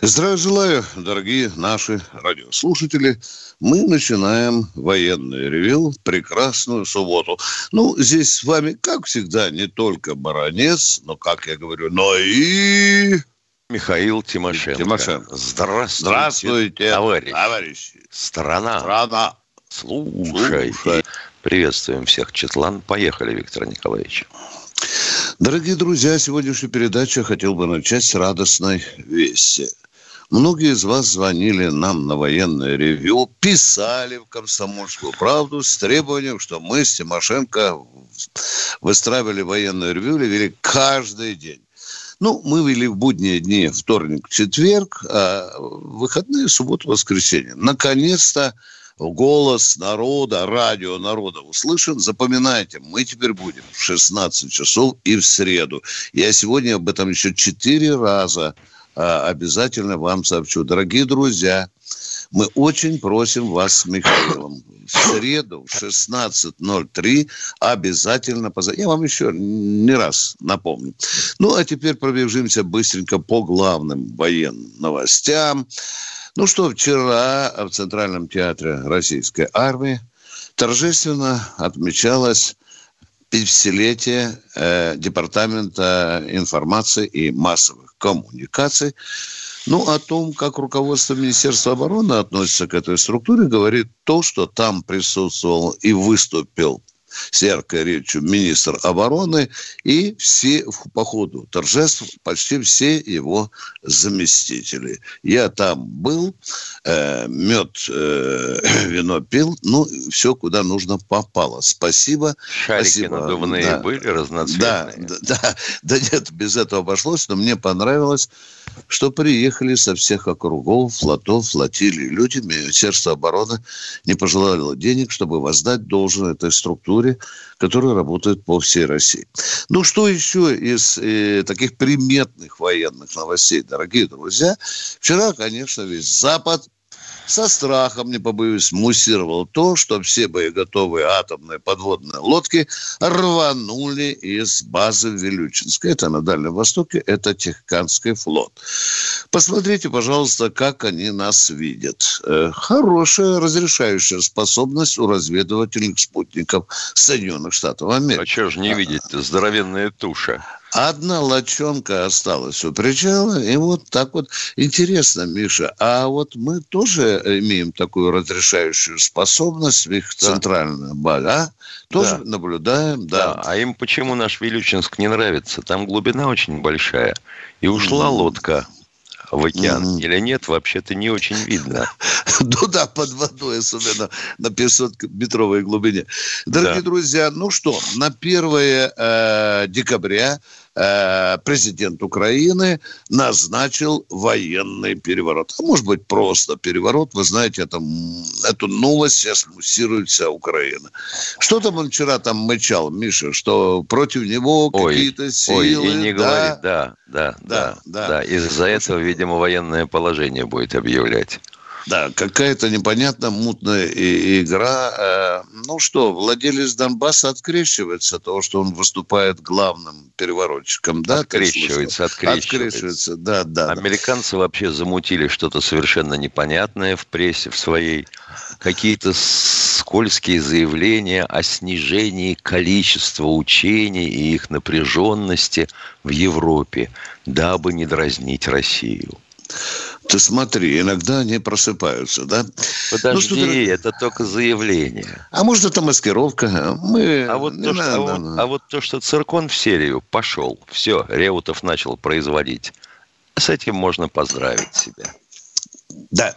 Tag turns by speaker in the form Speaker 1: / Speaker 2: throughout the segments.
Speaker 1: Здравия желаю, дорогие наши радиослушатели. Мы начинаем военный ревю, прекрасную субботу. Ну, здесь с вами, как всегда, не только Баранец, но, как я говорю, но и...
Speaker 2: Михаил Тимошенко.
Speaker 1: Тимошенко.
Speaker 2: Здравствуйте,
Speaker 1: Здравствуйте,
Speaker 2: товарищи.
Speaker 1: товарищи.
Speaker 2: Страна.
Speaker 1: Страна.
Speaker 2: Слушай.
Speaker 1: Слушай.
Speaker 2: Приветствуем всех, Четлан. Поехали, Виктор Николаевич.
Speaker 1: Дорогие друзья, сегодняшнюю передачу я хотел бы начать с радостной вести. Многие из вас звонили нам на военное ревью, писали в «Комсомольскую правду» с требованием, что мы с Тимошенко выстраивали военное ревью или вели каждый день. Ну, мы вели в будние дни вторник, четверг, а выходные субботу, воскресенье. Наконец-то голос народа, радио народа услышан. Запоминайте, мы теперь будем в 16 часов и в среду. Я сегодня об этом еще четыре раза обязательно вам сообщу. Дорогие друзья, мы очень просим вас с Михаилом в среду в 16.03 обязательно позвонить. Я вам еще не раз напомню. Ну, а теперь пробежимся быстренько по главным военным новостям. Ну что, вчера в Центральном театре Российской армии торжественно отмечалось 50-летие э, Департамента информации и массовых коммуникаций. Ну, о том, как руководство Министерства обороны относится к этой структуре, говорит то, что там присутствовал и выступил с яркой речью министр обороны и все по ходу торжеств почти все его заместители. Я там был, э, мед, э, вино пил, ну, все куда нужно попало. Спасибо.
Speaker 2: Шарики
Speaker 1: спасибо.
Speaker 2: надувные
Speaker 1: да.
Speaker 2: были разноцветные.
Speaker 1: Да, да, да, да нет, без этого обошлось, но мне понравилось, что приехали со всех округов, флотов, флотилий люди. Министерство обороны не пожелало денег, чтобы воздать должное этой структуре, которая работает по всей России. Ну, что еще из э, таких приметных военных новостей, дорогие друзья? Вчера, конечно, весь Запад со страхом, не побоюсь, муссировал то, что все боеготовые атомные подводные лодки рванули из базы в Вилючинске. Это на Дальнем Востоке, это Техканский флот. Посмотрите, пожалуйста, как они нас видят. Э, Хорошая разрешающая способность у разведывательных спутников Соединенных Штатов Америки.
Speaker 2: А что же не видеть здоровенная туша?
Speaker 1: Одна лочонка осталась у причала, и вот так вот. Интересно, Миша, а вот мы тоже имеем такую разрешающую способность в их
Speaker 2: Да.
Speaker 1: центральной базе, а? Тоже
Speaker 2: Да.
Speaker 1: наблюдаем,
Speaker 2: Да.
Speaker 1: да.
Speaker 2: А им почему наш Вилючинск не нравится? Там глубина очень большая. И ушла лодка в океан
Speaker 1: Мгм.
Speaker 2: или нет, вообще-то не очень видно.
Speaker 1: Ну да, под водой, особенно на 500-метровой глубине. Дорогие друзья, ну что, на 1 э, декабря э, президент Украины назначил военный переворот. А может быть, просто переворот. Вы знаете, это, эту новость сейчас муссирует вся Украина. Что там он вчера там мычал, Миша, что против него какие-то силы?
Speaker 2: Ой, и не
Speaker 1: да?
Speaker 2: говори, да, да,
Speaker 1: Да,
Speaker 2: да,
Speaker 1: да.
Speaker 2: да. Из-за этого, видимо, военное положение будет объявлять.
Speaker 1: Да, какая-то непонятная мутная игра. Э, Ну что, владелец Донбасса открещивается от того, что он выступает главным переворотчиком, да?
Speaker 2: Открещивается, открещивается.
Speaker 1: Открещивается, да, да. да.
Speaker 2: Американцы вообще замутили что-то совершенно непонятное в прессе в своей. Какие-то скользкие заявления о снижении количества учений и их напряженности в Европе, дабы не дразнить Россию.
Speaker 1: Ты смотри, иногда они просыпаются, да?
Speaker 2: Подожди,
Speaker 1: Ну,
Speaker 2: это только заявление.
Speaker 1: А может, это маскировка? Мы...
Speaker 2: А вот, то, что, а,
Speaker 1: надо,
Speaker 2: вот, а вот то, что циркон в серию пошел, все, Реутов начал производить. С этим можно поздравить себя.
Speaker 1: Да.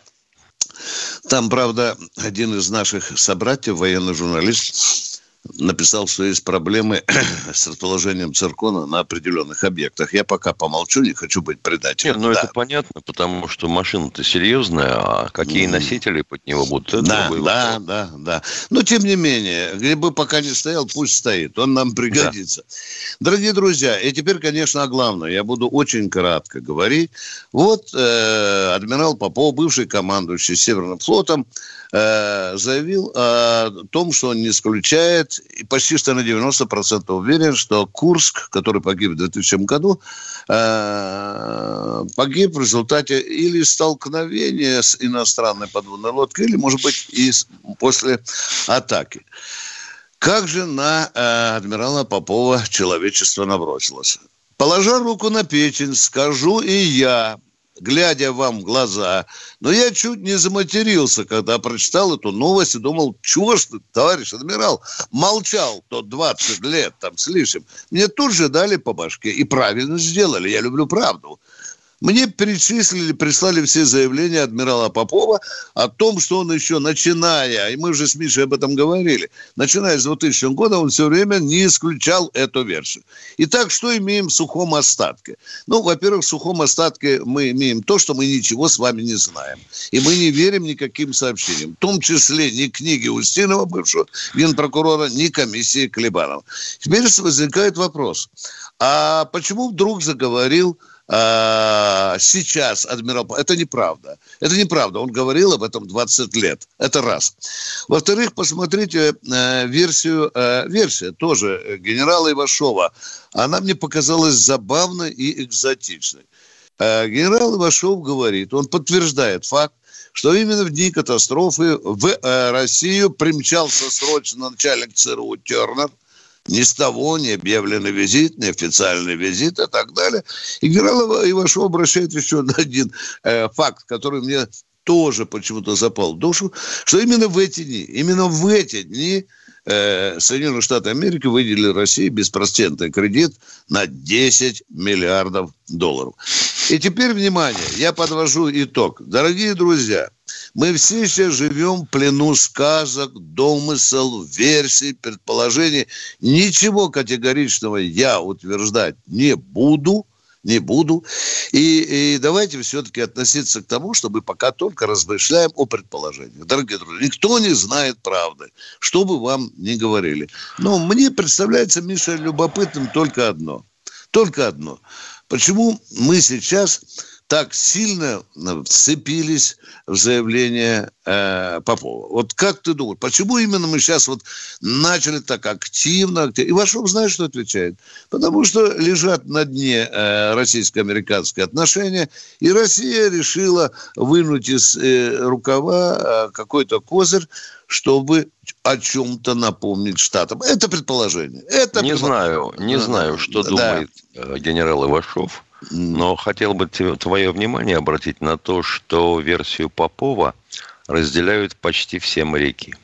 Speaker 1: Там, правда, один из наших собратьев, военный журналист, написал, что есть проблемы с расположением циркона на определенных объектах. Я пока помолчу, не хочу быть предателем.
Speaker 2: Нет, ну да. это понятно, потому что машина-то серьезная, а какие mm. носители под него будут? Это
Speaker 1: да, да, да, да. Но тем не менее, где бы пока не стоял, пусть стоит, он нам пригодится. Да. Дорогие друзья, и теперь, конечно, о главном. Я буду очень кратко говорить. Вот э, адмирал Попов, бывший командующий Северным флотом, э, заявил о том, что он не исключает и почти что на 90% уверен, что Курск, который погиб в 2000 году, э, погиб в результате или столкновения с иностранной подводной лодкой, или, может быть, и после атаки. Как же на э, адмирала Попова человечество набросилось? Положа руку на печень, скажу и я, глядя вам в глаза. Но я чуть не заматерился, когда прочитал эту новость и думал, чего ж ты, товарищ адмирал, молчал то 20 лет там с лишним. Мне тут же дали по башке и правильно сделали. Я люблю правду. Мне перечислили, прислали все заявления адмирала Попова о том, что он еще начиная, и мы уже с Мишей об этом говорили, начиная с 2000 года он все время не исключал эту версию. Итак, что имеем в сухом остатке? Ну, во-первых, в сухом остатке мы имеем то, что мы ничего с вами не знаем. И мы не верим никаким сообщениям. В том числе ни книги Устинова, бывшего генпрокурора, ни комиссии Клебанова. Теперь возникает вопрос. А почему вдруг заговорил а, сейчас адмирал... Это неправда. Это неправда. Он говорил об этом 20 лет. Это раз. Во-вторых, посмотрите э, версию... Э, версия тоже генерала Ивашова. Она мне показалась забавной и экзотичной. Э, генерал Ивашов говорит, он подтверждает факт, что именно в дни катастрофы в Россию примчался срочно начальник ЦРУ Тернер – ни с того не объявленный визит, не официальный визит и так далее. И генерал обращает еще на один э, факт, который мне тоже почему-то запал в душу, что именно в эти дни, именно в эти дни э, Соединенные Штаты Америки выделили России беспроцентный кредит на 10 миллиардов долларов. И теперь, внимание, я подвожу итог. Дорогие друзья, мы все сейчас живем в плену сказок, домысел, версий, предположений. Ничего категоричного я утверждать не буду – не буду. И, и давайте все-таки относиться к тому, чтобы пока только размышляем о предположениях. Дорогие друзья, никто не знает правды, что бы вам ни говорили. Но мне представляется, Миша, любопытным только одно. Только одно. Почему мы сейчас так сильно вцепились в заявление э, Попова. Вот как ты думаешь, почему именно мы сейчас вот начали так активно? активно? И Вашов знает, что отвечает. Потому что лежат на дне э, российско-американские отношения, и Россия решила вынуть из э, рукава э, какой-то козырь, чтобы о чем-то напомнить штатам. Это предположение. Это
Speaker 2: не знаю, не знаю, что да. думает э, генерал Ивашов. Но хотел бы твое внимание обратить на то, что версию Попова разделяют почти все моряки.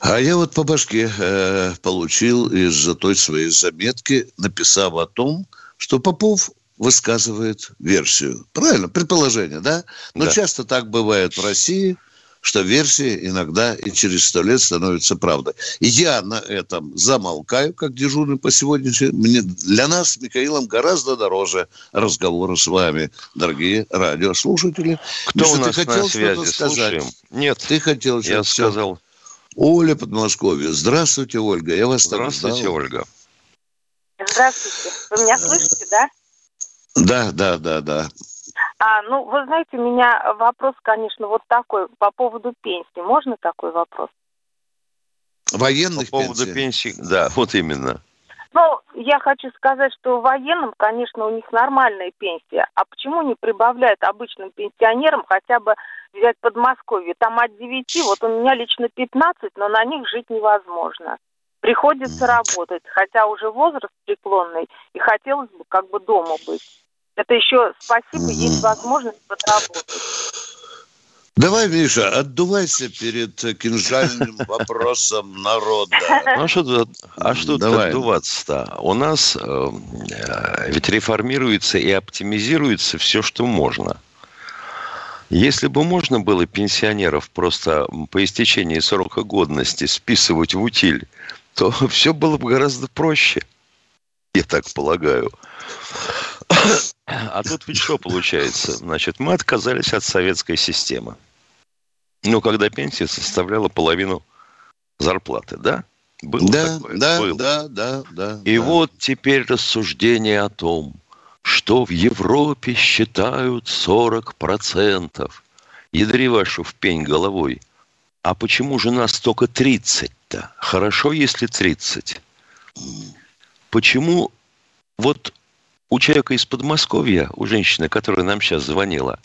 Speaker 1: А я вот по башке э, получил из-за той своей заметки, написав о том, что Попов высказывает версию. Правильно, предположение, да? Но да. часто так бывает в России – что версии иногда и через сто лет становятся правдой. И я на этом замолкаю, как дежурный по сегодняшнему. Мне, для нас с Михаилом гораздо дороже разговоры с вами, дорогие радиослушатели.
Speaker 2: Кто Миша, у нас ты хотел на связи? Сказать? Слушаем.
Speaker 1: Нет, ты хотел
Speaker 2: я сказал.
Speaker 1: Оля Подмосковье. Здравствуйте, Ольга. Я вас
Speaker 2: Здравствуйте, Ольга.
Speaker 3: Здравствуйте. Вы меня слышите, да?
Speaker 1: Да, да, да, да.
Speaker 3: А, ну, вы знаете, у меня вопрос, конечно, вот такой по поводу пенсии. Можно такой вопрос?
Speaker 1: Военных
Speaker 2: По поводу пенсий, да, вот именно.
Speaker 3: Ну, я хочу сказать, что военным, конечно, у них нормальная пенсия. А почему не прибавляют обычным пенсионерам хотя бы взять Подмосковье? Там от 9, вот у меня лично 15, но на них жить невозможно. Приходится работать, хотя уже возраст преклонный, и хотелось бы как бы дома быть. Это еще спасибо, есть возможность подработать.
Speaker 1: Давай, Миша, отдувайся перед кинжальным вопросом народа.
Speaker 2: Ну, а что, а что Давай. отдуваться-то? У нас э, ведь реформируется и оптимизируется все, что можно. Если бы можно было пенсионеров просто по истечении срока годности списывать в утиль, то все было бы гораздо проще. Я так полагаю. А тут ведь что получается? Значит, мы отказались от советской системы. Ну, когда пенсия составляла половину зарплаты, да?
Speaker 1: Было да, такое? Да, Было. да, да, да.
Speaker 2: И
Speaker 1: да.
Speaker 2: вот теперь рассуждение о том, что в Европе считают 40%. Ядри вашу в пень головой. А почему же нас только 30-то? Хорошо, если 30. Почему вот у человека из Подмосковья, у женщины, которая нам сейчас звонила,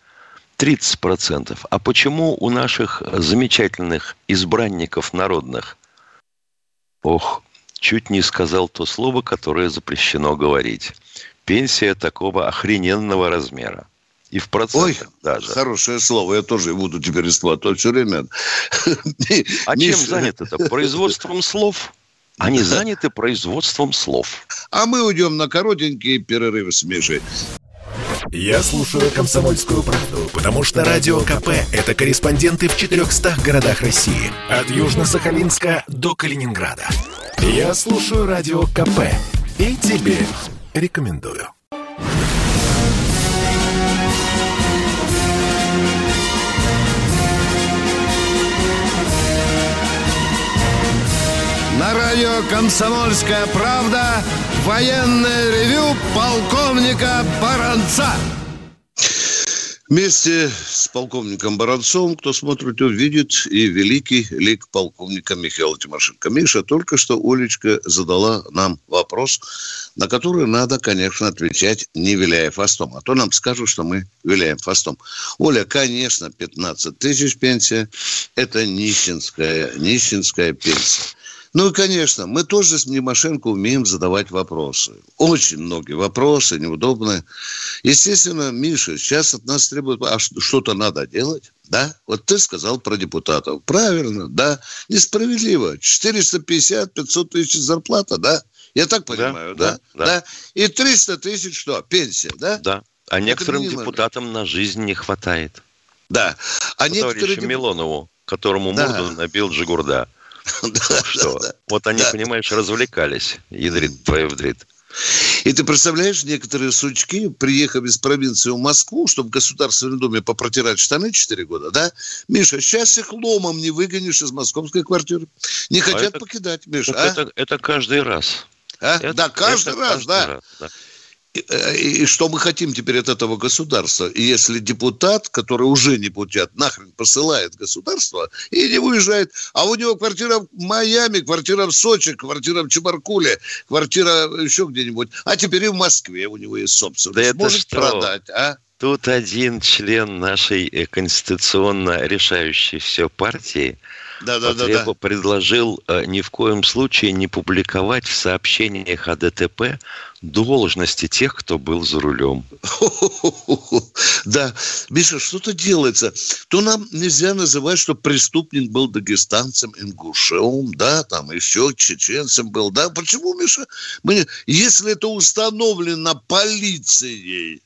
Speaker 2: 30%. А почему у наших замечательных избранников народных, ох, чуть не сказал то слово, которое запрещено говорить, пенсия такого охрененного размера. И в процентах Ой, даже.
Speaker 1: хорошее слово. Я тоже буду теперь использовать все время.
Speaker 2: А чем занято это? Производством слов? Они заняты производством слов.
Speaker 1: А мы уйдем на коротенький перерыв с Мишей.
Speaker 4: Я слушаю «Комсомольскую правду», потому что «Радио КП» — это корреспонденты в 400 городах России. От Южно-Сахалинска до Калининграда. Я слушаю «Радио КП» и тебе рекомендую.
Speaker 1: На радио «Комсомольская правда» военное ревю полковника Баранца. Вместе с полковником Баранцовым, кто смотрит, увидит и великий лик полковника Михаила Тимошенко. Миша, только что Олечка задала нам вопрос, на который надо, конечно, отвечать, не виляя фастом. А то нам скажут, что мы виляем фастом. Оля, конечно, 15 тысяч пенсия – это нищенская, нищенская пенсия. Ну и, конечно, мы тоже с Немашенко умеем задавать вопросы. Очень многие вопросы, неудобные. Естественно, Миша, сейчас от нас требует, а что-то надо делать. Да? Вот ты сказал про депутатов. Правильно, да. Несправедливо. 450-500 тысяч зарплата, да? Я так понимаю, да? Да. да? да. И 300 тысяч что? Пенсия, да?
Speaker 2: Да. А некоторым депутатам на жизнь не хватает.
Speaker 1: Да.
Speaker 2: А некоторые... Милонову, которому да. морду набил Джигурда. Что? Вот они, понимаешь, развлекались. Ядрит твою вдрит.
Speaker 1: И ты представляешь, некоторые сучки, приехав из провинции в Москву, чтобы в Государственном Думе попротирать штаны 4 года, да? Миша, сейчас их ломом не выгонишь из московской квартиры. Не а хотят а это, покидать, Миша. А?
Speaker 2: Это, это каждый раз.
Speaker 1: А? Это, да, каждый это раз, каждый да. Раз, да. И, что мы хотим теперь от этого государства? Если депутат, который уже не путят, нахрен посылает государство и не выезжает, а у него квартира в Майами, квартира в Сочи, квартира в Чебаркуле, квартира еще где-нибудь, а теперь и в Москве у него есть собственность.
Speaker 2: Да Может что? продать, а? Тут один член нашей э, конституционно решающей все партии да, да, да, да. предложил э, ни в коем случае не публиковать в сообщениях о ДТП должности тех, кто был за рулем.
Speaker 1: Да, Миша, что-то делается. То нам нельзя называть, что преступник был дагестанцем, ингушем, да, там еще чеченцем был, да. Почему, Миша? Мы... Если это установлено полицией,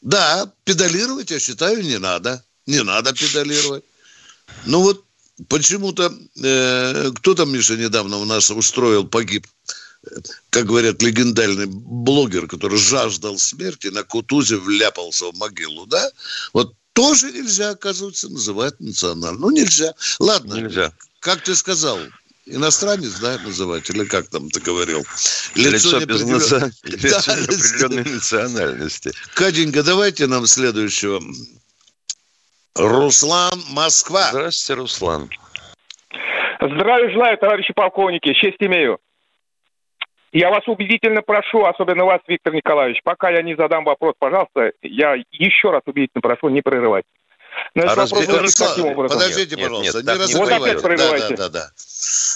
Speaker 1: да, педалировать, я считаю, не надо. Не надо педалировать. Ну вот почему-то э, кто там, Миша, недавно у нас устроил, погиб, как говорят, легендарный блогер, который жаждал смерти, на Кутузе вляпался в могилу, да? Вот тоже нельзя, оказывается, называть национальным. Ну, нельзя. Ладно. Нельзя. Как ты сказал, иностранец, да, называть, или как там ты говорил?
Speaker 2: Лицо, Лицо без наци... Лицо да, определенной национальности.
Speaker 1: Катенька, давайте нам следующего Руслан, Москва.
Speaker 2: Здравствуйте, Руслан.
Speaker 5: Здравия желаю, товарищи полковники. Честь имею. Я вас убедительно прошу, особенно вас, Виктор Николаевич, пока я не задам вопрос, пожалуйста, я еще раз убедительно прошу не прерывать.
Speaker 1: Значит, а вопрос Руслан, подождите, нет, пожалуйста, нет, не разбивайте. Вот да, да, да, да.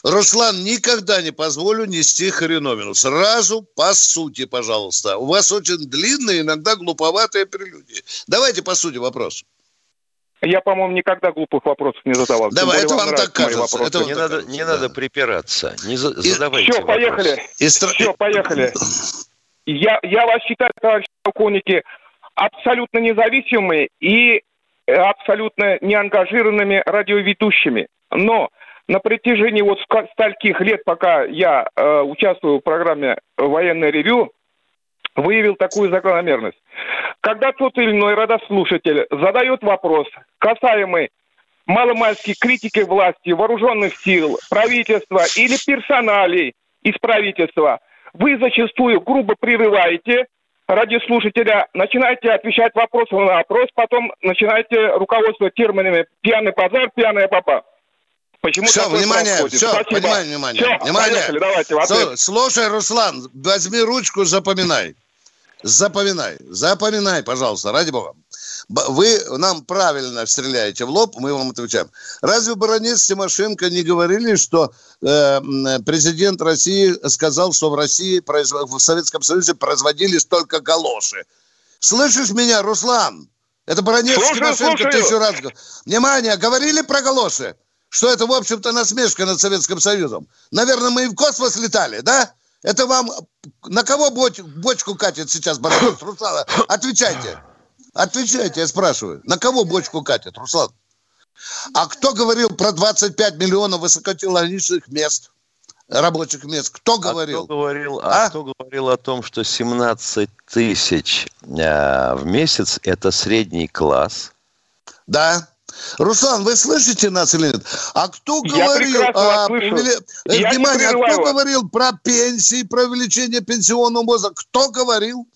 Speaker 1: Руслан, никогда не позволю нести хреновину. Сразу по сути, пожалуйста. У вас очень длинные, иногда глуповатые прелюдии. Давайте по сути вопрос.
Speaker 5: Я, по-моему, никогда глупых вопросов не задавал.
Speaker 1: Давай, это вам так кажется.
Speaker 2: Это
Speaker 1: не
Speaker 2: так надо, кажется, не да. надо припираться. Не за, и, задавайте
Speaker 5: Все, вопрос. поехали. И... Все, поехали. Я, я вас считаю, товарищи полковники, абсолютно независимые и абсолютно неангажированными радиоведущими. Но на протяжении вот стольких лет, пока я э, участвую в программе «Военное ревю», выявил такую закономерность. Когда тот или иной радослушатель задает вопрос, касаемый маломальской критики власти, вооруженных сил, правительства или персоналей из правительства, вы зачастую грубо прерываете радиослушателя, начинаете отвечать вопросом на вопрос, потом начинаете руководствовать терминами «пьяный базар», «пьяная папа».
Speaker 1: Почему все, внимание, происходит? все, Спасибо. понимаю, внимание. Все, внимание. Поехали, давайте, Слушай, Руслан, возьми ручку, запоминай. Запоминай, запоминай, пожалуйста, ради бога. Вы нам правильно стреляете в лоб, мы вам отвечаем. Разве баронец Тимошенко не говорили, что э, президент России сказал, что в России, в Советском Союзе производились только галоши? Слышишь меня, Руслан? Это баронец слушаю, Тимошенко слушаю. тысячу раз. Внимание, говорили про галоши? Что это, в общем-то, насмешка над Советским Союзом. Наверное, мы и в космос летали, да? Это вам на кого боч, бочку катит сейчас баронец Руслан? Отвечайте. Отвечайте, я спрашиваю. На кого бочку катит, Руслан? А кто говорил про 25 миллионов высокотехнологичных мест? рабочих мест. Кто говорил?
Speaker 2: А кто говорил, а? А кто говорил о том, что 17 тысяч э, в месяц – это средний класс?
Speaker 1: Да. Руслан, вы слышите нас или нет? А кто говорил, а, увели... внимание, а кто говорил про пенсии, про увеличение пенсионного возраста? Кто говорил?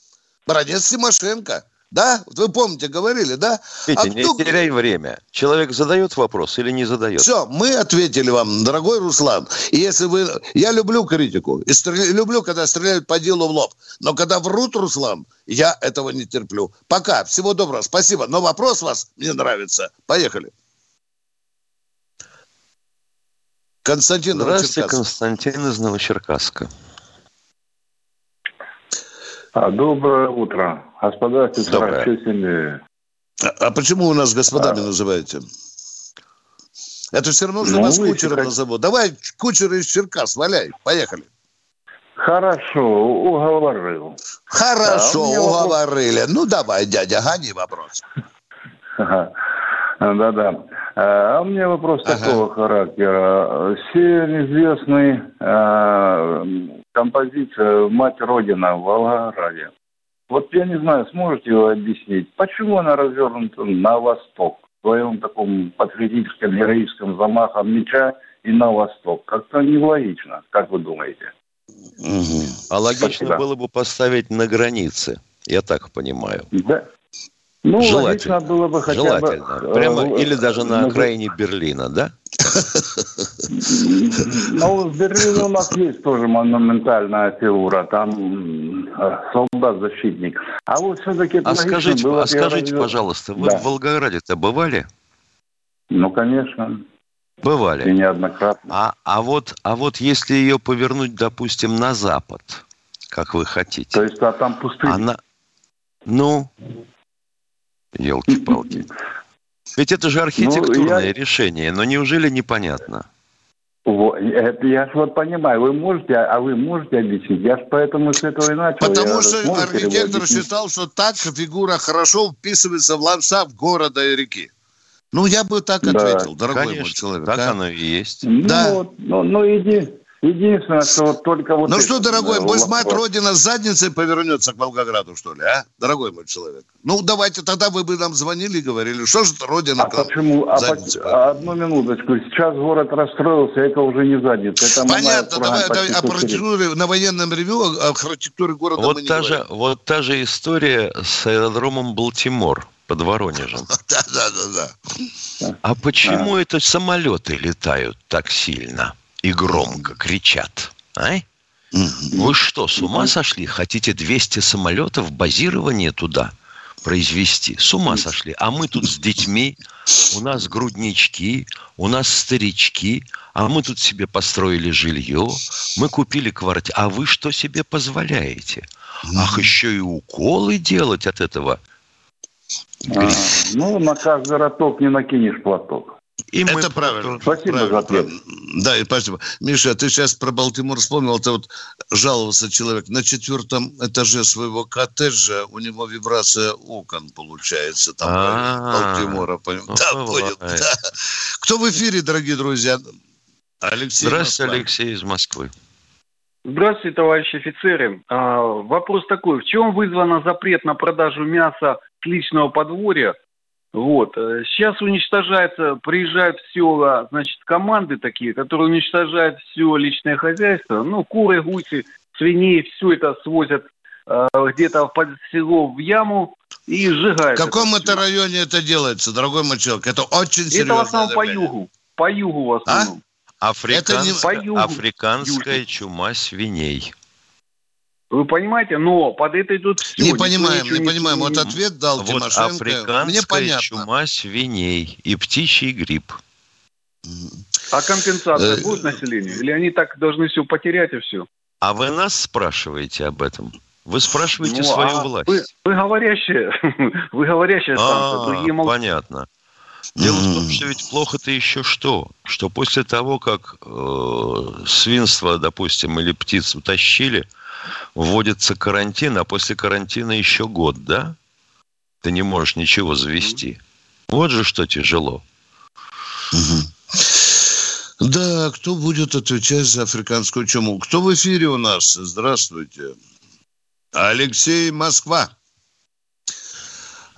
Speaker 1: Бронец Тимошенко. Да? Вот вы помните, говорили, да?
Speaker 2: Видите, а не кто... теряй время. Человек задает вопрос или не задает?
Speaker 1: Все, мы ответили вам, дорогой Руслан. И если вы... Я люблю критику. И стрел... люблю, когда стреляют по делу в лоб. Но когда врут, Руслан, я этого не терплю. Пока. Всего доброго. Спасибо. Но вопрос вас мне нравится. Поехали.
Speaker 2: Константин Здравствуйте, Константин из Новочеркасска.
Speaker 6: А, доброе утро. Господа
Speaker 1: семьи. А, а почему у нас господами а... называете? Это все равно, что ну, нас кучером как... назовут. Давай кучера из Черкас, валяй. Поехали.
Speaker 6: Хорошо, уговорил.
Speaker 1: Хорошо, а уговорили. Вопрос... Ну, давай, дядя, гони вопрос.
Speaker 6: Да-да. А у меня вопрос ага. такого характера. Все известный э, композиция «Мать Родина» в Волгограде. Вот я не знаю, сможете вы объяснить, почему она развернута на восток, в своем таком патриотическом, героическом замахом меча и на восток? Как-то нелогично, как вы думаете?
Speaker 2: Угу. А логично Спасибо. было бы поставить на границе, я так понимаю. Да. Ну, Желательно. было бы хотя Желательно. бы... Прямо, э, или даже на окраине Берлина, да?
Speaker 6: Ну, в Берлине у нас есть тоже монументальная фигура, там э, солдат-защитник.
Speaker 2: А вот все-таки... А скажите, было, а скажите пожалуйста, вы да. в Волгограде-то бывали?
Speaker 6: Ну, конечно.
Speaker 2: Бывали.
Speaker 6: И неоднократно.
Speaker 2: А, а, вот, а вот если ее повернуть, допустим, на запад, как вы хотите.
Speaker 6: То есть, а там пустыня? Она...
Speaker 2: Ну, елки-палки. Ведь это же архитектурное ну, я... решение, но неужели непонятно?
Speaker 6: Это я ж вот понимаю, вы можете, а вы можете объяснить? Я ж поэтому с этого и начал.
Speaker 1: Потому я что архитектор считал, что так фигура хорошо вписывается в ландшафт города и реки. Ну, я бы так да. ответил, дорогой Конечно, мой человек.
Speaker 2: Так а? оно и есть.
Speaker 6: Ну, да. вот, ну, ну иди, Единственное, что вот только вот...
Speaker 1: Ну что, дорогой, пусть мать Родина с задницей повернется к Волгограду, что ли, а? Дорогой мой человек. Ну, давайте, тогда вы бы нам звонили и говорили, что же Родина...
Speaker 6: А почему? А по... Одну минуточку. Сейчас город расстроился, это уже не задница. Это
Speaker 1: Понятно, давай, давай о архитектуре на военном ревю, о архитектуре города
Speaker 2: вот та же, Вот та же история с аэродромом Балтимор под Воронежем. Да, да, да, да. А почему а. это самолеты летают так сильно? И громко кричат. А? Вы что, с ума сошли? Хотите 200 самолетов, базирование туда произвести? С ума сошли. А мы тут с детьми, у нас груднички, у нас старички, а мы тут себе построили жилье, мы купили квартиру. А вы что себе позволяете? Ах, еще и уколы делать от этого.
Speaker 6: А, ну, на каждый роток не накинешь платок.
Speaker 1: И это мы правильно. Спасибо правильно, за ответ. Да, и спасибо. Миша, ты сейчас про Балтимор вспомнил. Это вот жаловался человек на четвертом этаже своего коттеджа. У него вибрация окон получается. Там Балтимора. Да, понял. Кто в эфире, дорогие друзья?
Speaker 2: Алексей Здравствуйте, Алексей из Москвы.
Speaker 7: Здравствуйте, товарищи офицеры. А, вопрос такой. В чем вызвано запрет на продажу мяса с личного подворья вот. Э, сейчас уничтожается, приезжают в села, значит, команды такие, которые уничтожают все личное хозяйство. Ну, куры, гуси, свиней, все это свозят э, где-то под село в яму и сжигают.
Speaker 1: В каком это, это районе это делается, дорогой мой Это очень серьезно. Это
Speaker 7: в основном по югу. По югу в а? основном.
Speaker 2: А? Африкан... не... по югу. Африканская чума свиней.
Speaker 7: Вы понимаете, но под это идут
Speaker 1: все. Не понимаем, не, не понимаем. Вот ответ дал вот Тимошенко.
Speaker 2: Африканская Мне понятно. чума свиней и птичий грипп.
Speaker 7: А компенсация э, будет населению? Или они так должны все потерять и все?
Speaker 2: А вы нас спрашиваете об этом? Вы спрашиваете ну, свою а власть.
Speaker 7: Вы, вы говорящие, вы говорящие
Speaker 2: станция, другие молчат. Понятно. Дело в том, что ведь плохо-то еще что? Что после того, как э, свинство, допустим, или птиц утащили, вводится карантин, а после карантина еще год, да? Ты не можешь ничего завести. Вот же что тяжело.
Speaker 1: Да, кто будет отвечать за африканскую чуму? Кто в эфире у нас? Здравствуйте. Алексей Москва.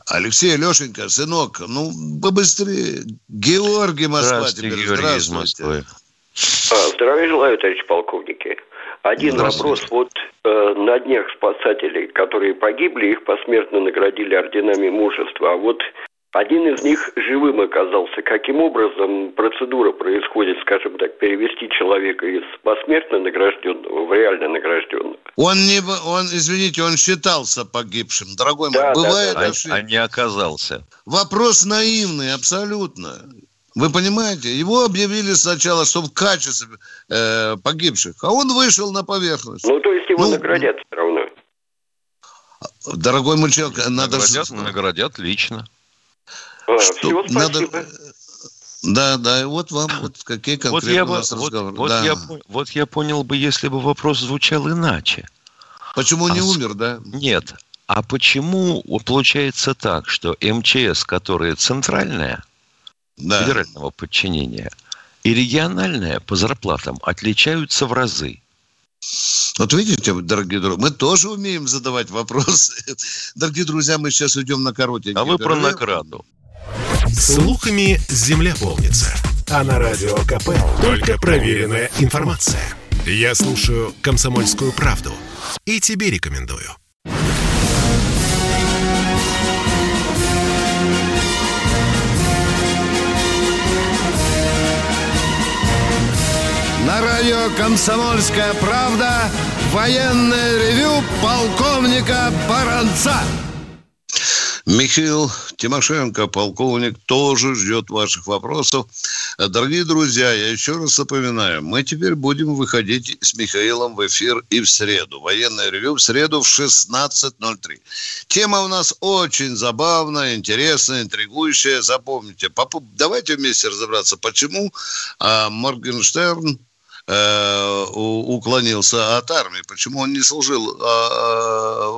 Speaker 1: Алексей, Лешенька, сынок, ну, побыстрее. Георгий Москва
Speaker 2: Здравствуйте, теперь. Георгий Здравствуйте. из Москвы.
Speaker 8: А, здравия желаю, товарищ полковники. Один вопрос. Вот э, на днях спасателей, которые погибли, их посмертно наградили орденами мужества. А вот один из них живым оказался. Каким образом процедура происходит, скажем так, перевести человека из посмертно награжденного в реально награжденного?
Speaker 1: Он не, он, извините, он считался погибшим, дорогой да, мой. Бывает
Speaker 2: да, да. А, а не оказался.
Speaker 1: Вопрос наивный, абсолютно. Вы понимаете? Его объявили сначала, что в качестве э, погибших, а он вышел на поверхность.
Speaker 8: Ну, то есть его ну, наградят все равно.
Speaker 1: Дорогой мой человек, надо...
Speaker 2: Наградят, наградят лично.
Speaker 1: А, что, надо... Да, да, и вот вам вот какие конкретные вот я у нас
Speaker 2: вот,
Speaker 1: разговоры.
Speaker 2: Вот,
Speaker 1: да.
Speaker 2: я, вот я понял бы, если бы вопрос звучал иначе.
Speaker 1: Почему а не умер, да?
Speaker 2: Нет. А почему получается так, что МЧС, которая центральная, да. федерального подчинения, и региональная по зарплатам отличаются в разы.
Speaker 1: Вот видите, дорогие друзья, мы тоже умеем задавать вопросы. Дорогие друзья, мы сейчас уйдем на коротенький
Speaker 2: А вы про награду.
Speaker 4: Слухами земля полнится. А на радио КП только проверенная информация. Я слушаю «Комсомольскую правду» и тебе рекомендую.
Speaker 1: На радио «Комсомольская правда» военное ревю полковника Баранца. Михаил Тимошенко, полковник, тоже ждет ваших вопросов. Дорогие друзья, я еще раз напоминаю, мы теперь будем выходить с Михаилом в эфир и в среду. Военное ревю в среду в 16.03. Тема у нас очень забавная, интересная, интригующая. Запомните, давайте вместе разобраться, почему а, Моргенштерн э, уклонился от армии, почему он не служил э,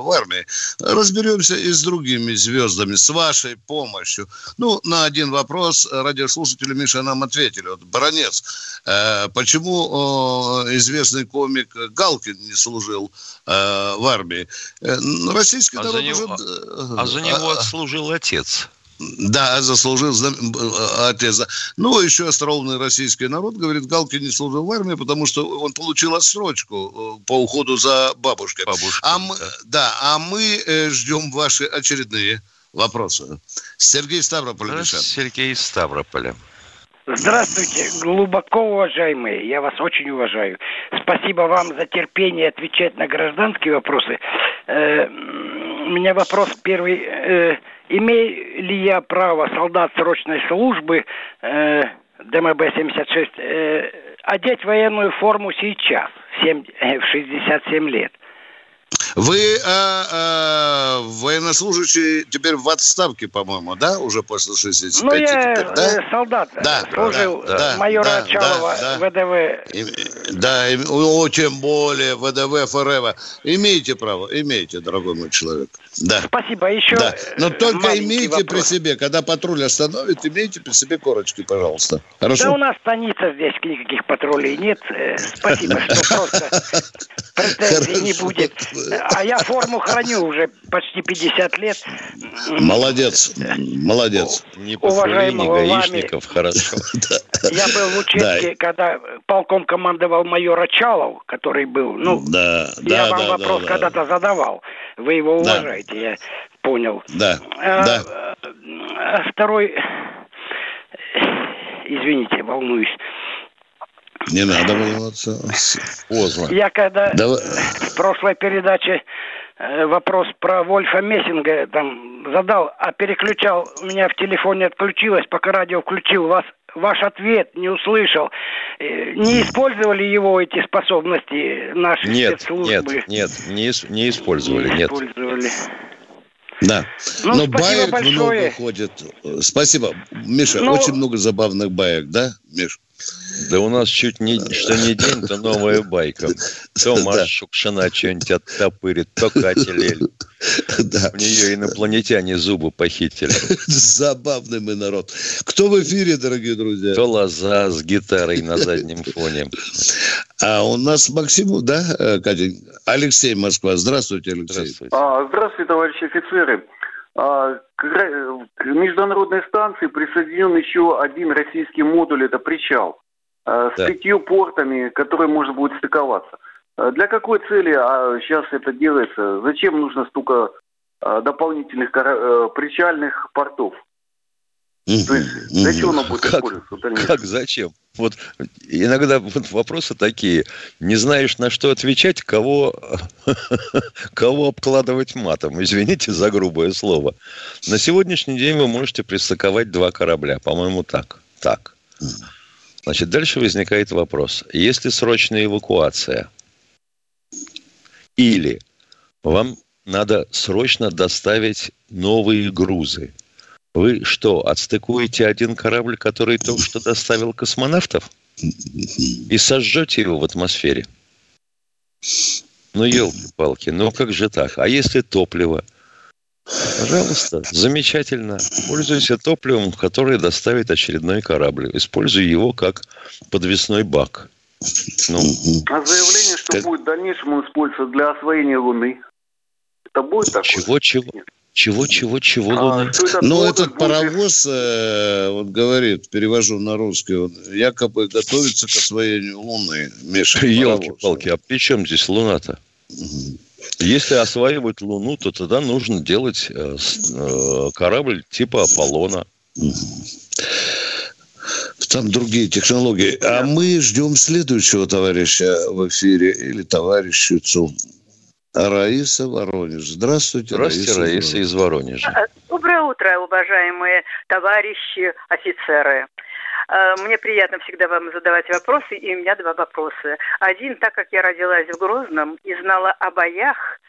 Speaker 1: в армии. Разберемся и с другими звездами, с вашей помощью. Ну, на один вопрос радиослушатели Миша нам ответили. Вот, Баронец, э, почему э, известный комик Галкин не служил э, в армии? Э, российский а
Speaker 2: народ за него, уже... А за него а, отслужил отец.
Speaker 1: Да, заслужил э, отец. Ну, еще остроумный российский народ говорит, Галкин не служил в армии, потому что он получил отсрочку э, по уходу за бабушкой. Бабушка, а мы, да. да, а мы э, ждем ваши очередные вопросы. Сергей Ставрополь.
Speaker 2: Сергей Ставрополя.
Speaker 9: Здравствуйте, глубоко уважаемые, я вас очень уважаю. Спасибо вам за терпение отвечать на гражданские вопросы. Э, у меня вопрос первый. Э, имею ли я право солдат срочной службы э, ДМБ-76 э, одеть военную форму сейчас, в, 7, э, в 67 лет?
Speaker 1: Вы э, э, военнослужащий теперь в отставке, по-моему, да? Уже после 65
Speaker 9: Ну, я
Speaker 1: теперь, да?
Speaker 9: э, солдат,
Speaker 1: Да,
Speaker 9: служил
Speaker 1: да, да,
Speaker 9: майора
Speaker 1: да,
Speaker 9: Чалова,
Speaker 1: да, да.
Speaker 9: ВДВ.
Speaker 1: И- Да, и- о, тем более ВДВ ФРВ. Имеете право, имеете, дорогой мой человек. Да.
Speaker 9: Спасибо. Еще
Speaker 1: Да. Но
Speaker 9: э,
Speaker 1: только имейте при
Speaker 9: вопрос.
Speaker 1: себе, когда патруль остановит, имейте при себе корочки, пожалуйста. Хорошо?
Speaker 9: Да у нас станица здесь, никаких патрулей нет. Э, Спасибо, что просто претензий не будет. А я форму храню уже почти 50 лет.
Speaker 1: Молодец, молодец.
Speaker 2: Не
Speaker 9: вами-
Speaker 2: гаишников, хорошо.
Speaker 9: Я был в участке, когда полком командовал майор Очалов, который был, ну,
Speaker 1: Да,
Speaker 9: я
Speaker 1: да,
Speaker 9: вам
Speaker 1: да,
Speaker 9: вопрос
Speaker 1: да,
Speaker 9: когда-то задавал. Вы его
Speaker 1: Да.
Speaker 9: уважаете, я понял.
Speaker 1: Да,
Speaker 9: А,
Speaker 1: да.
Speaker 9: а Второй... Извините, волнуюсь.
Speaker 1: Не надо волноваться.
Speaker 2: Поздно.
Speaker 9: Я когда
Speaker 1: Давай.
Speaker 9: в прошлой передаче э, вопрос про Вольфа Мессинга там задал, а переключал, у меня в телефоне отключилось, пока радио включил, вас ваш ответ не услышал. Э, Не использовали его эти способности наши
Speaker 2: Нет,
Speaker 9: спецслужбы?
Speaker 2: нет, нет, не, не использовали,
Speaker 9: Не
Speaker 2: нет.
Speaker 9: использовали.
Speaker 1: Да.
Speaker 9: Ну,
Speaker 1: Но баек
Speaker 9: большое.
Speaker 1: много ходит. Спасибо. Миша,
Speaker 9: Ну-
Speaker 1: очень много забавных баек, да, Миш?
Speaker 2: Да у нас чуть не, что не день, то новая байка. То
Speaker 1: Да.
Speaker 2: Маша Шукшина что-нибудь оттопырит, то Катя Лель.
Speaker 1: Да.
Speaker 2: У нее инопланетяне зубы похитили.
Speaker 1: Забавный мы народ. Кто в эфире, дорогие друзья?
Speaker 2: То лоза с гитарой на заднем фоне.
Speaker 1: А у нас Максим, да, э, Катя? Алексей Москва. Здравствуйте, Алексей.
Speaker 2: Здравствуйте.
Speaker 7: А, здравствуйте, товарищи офицеры. А, к, международной станции присоединен еще один российский модуль, это причал, с
Speaker 2: Да.
Speaker 7: пятью портами, который можно будет стыковаться. А Для какой цели а, сейчас это делается? Зачем нужно столько а, дополнительных э, причальных портов? То есть
Speaker 1: Мгм,
Speaker 7: для чего
Speaker 1: мгм.
Speaker 7: оно будет
Speaker 2: Как-
Speaker 7: использоваться?
Speaker 2: Как, зачем? Вот иногда вот вопросы такие. Не знаешь, на что отвечать, кого, кого обкладывать матом. Извините за грубое слово. На сегодняшний день вы можете пристыковать два корабля. По-моему, так. Так. Значит, дальше возникает вопрос. Если срочная эвакуация или вам надо срочно доставить новые грузы, вы что, отстыкуете один корабль, который только что доставил космонавтов? И сожжете его в атмосфере? Ну, елки-палки, ну как же так? А если топливо? Пожалуйста, замечательно. Пользуйся топливом, которое доставит очередной корабль. Используй его как подвесной бак. Ну,
Speaker 7: А заявление, что
Speaker 1: Как-
Speaker 7: будет в дальнейшем использоваться для освоения Луны, это будет такое?
Speaker 2: чего, чего, чего, чего, чего,
Speaker 7: А, что этот
Speaker 1: Ну, этот
Speaker 7: будет-
Speaker 1: паровоз, э, вот говорит, перевожу на русский, он якобы готовится к освоению Луны. Миша.
Speaker 2: Елки-палки, а при чем здесь Луна-то? Если осваивать Луну, то тогда нужно делать э, э, корабль типа Аполлона.
Speaker 1: Там другие технологии. А мы ждем следующего товарища в эфире или товарищицу. Раиса Воронеж. Здравствуйте,
Speaker 2: Здравствуйте, Раиса
Speaker 1: Воронеж.
Speaker 2: из Воронежа.
Speaker 10: Доброе утро, уважаемые товарищи офицеры. Э, Мне приятно всегда вам задавать вопросы, и у меня два вопроса. Один, так как я родилась в Грозном и знала о боях,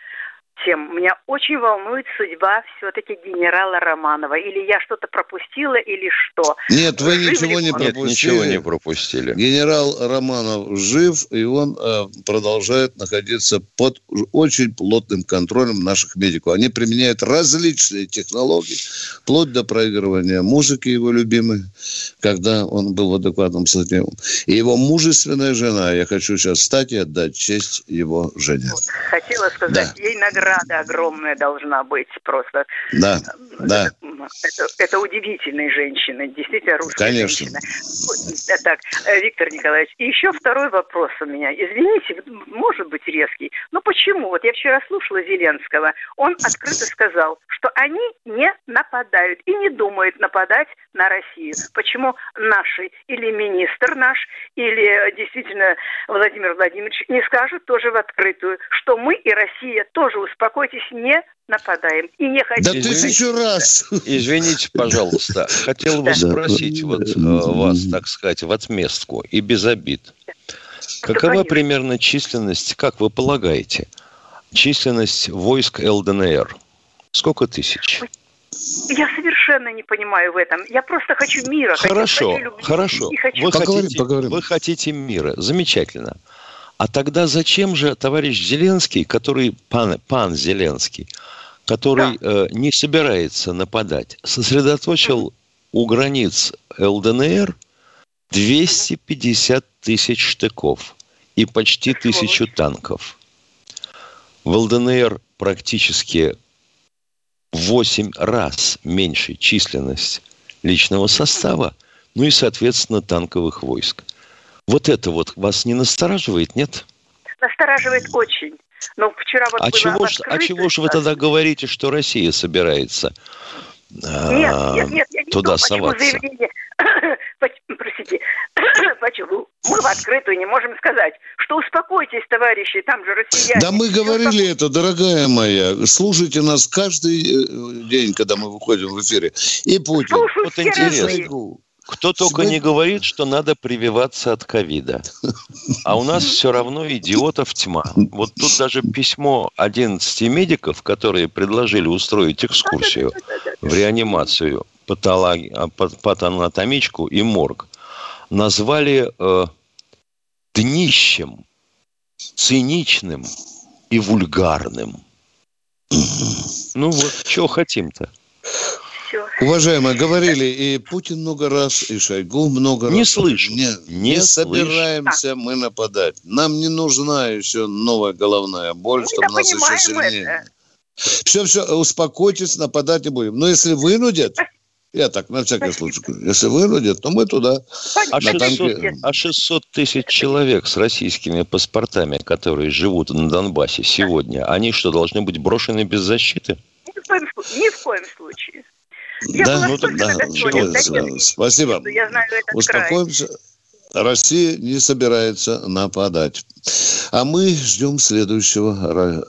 Speaker 10: тем меня очень волнует судьба все-таки генерала Романова. Или я что-то пропустила, или что.
Speaker 1: Нет, вы
Speaker 10: Жив
Speaker 1: ничего не
Speaker 10: он?
Speaker 2: Нет,
Speaker 1: пропустили.
Speaker 2: ничего не пропустили.
Speaker 1: Генерал Романов жив, и он э, продолжает находиться под очень плотным контролем наших медиков. Они применяют различные технологии, вплоть до проигрывания музыки его любимой, когда он был в адекватном состоянии. И его мужественная жена, я хочу сейчас встать и отдать честь его жене.
Speaker 10: Хотела сказать, ей награда огромная должна быть просто.
Speaker 1: Да, да.
Speaker 10: Это, это удивительные женщины, действительно русская
Speaker 1: Конечно.
Speaker 10: женщина. Вот, Так, э, Виктор Николаевич, и еще второй вопрос у меня. Извините, может быть резкий, но почему? Вот я вчера слушала Зеленского, он открыто сказал, что они не нападают и не думают нападать на Россию. Почему наши или министр наш, или э, действительно Владимир Владимирович не скажут тоже в открытую, что мы и Россия тоже, успокойтесь, не нападаем и не хотим.
Speaker 1: Да
Speaker 2: Извините.
Speaker 1: тысячу раз.
Speaker 2: Извините, пожалуйста, хотел бы спросить вот э, вас, так сказать, в отместку и без обид. Какова примерно численность, как вы полагаете, численность войск ЛДНР? Сколько тысяч?
Speaker 10: Я совершенно не понимаю в этом. Я просто хочу мира.
Speaker 2: Хорошо,
Speaker 10: хочу любви,
Speaker 2: хорошо.
Speaker 10: хочу...
Speaker 2: Вы, поговорим, хотите, поговорим. вы хотите мира. Замечательно. А тогда зачем же товарищ Зеленский, который, пан, пан Зеленский, который да. э, не собирается нападать, сосредоточил у границ ЛДНР 250 тысяч штыков и почти тысячу танков. В ЛДНР практически в 8 раз меньше численность личного состава, ну и, соответственно, танковых войск. Вот это вот вас не настораживает, нет?
Speaker 10: Настораживает очень. Но вчера вот
Speaker 2: а, чего ж, а чего же вы тогда говорите, что Россия собирается нет, нет, нет, я не туда знаю, соваться? Заявление...
Speaker 10: Простите, почему мы в открытую не можем сказать, что успокойтесь, товарищи, там же россияне.
Speaker 1: Да мы говорили это, дорогая моя. Слушайте нас каждый э, день, когда мы выходим в эфире. И Путин.
Speaker 2: Слушаю, вот интересно. Кто только не говорит, что надо прививаться от ковида. А у нас все равно идиотов тьма. Вот тут даже письмо 11 медиков, которые предложили устроить экскурсию в реанимацию, патологи... А, патанатомичку и морг, назвали э, днищем, циничным и вульгарным. Ну вот, чего хотим-то?
Speaker 1: Уважаемые, говорили и Путин много раз, и Шойгу много
Speaker 2: не
Speaker 1: раз.
Speaker 2: Слышу.
Speaker 1: Не, не, не собираемся мы нападать. Нам не нужна еще новая головная боль, мы чтобы нас еще сильнее. Это. Все, все, успокойтесь, нападать не будем. Но если вынудят, я так, на всякий случай Если вынудят, то мы туда.
Speaker 2: А 600, а 600 тысяч человек с российскими паспортами, которые живут на Донбассе сегодня, они что, должны быть брошены без защиты?
Speaker 10: Ни в коем, ни в коем случае.
Speaker 1: Я да, ну тогда, что, спасибо. Я знаю этот Успокоимся. Край. Россия не собирается нападать. А мы ждем следующего.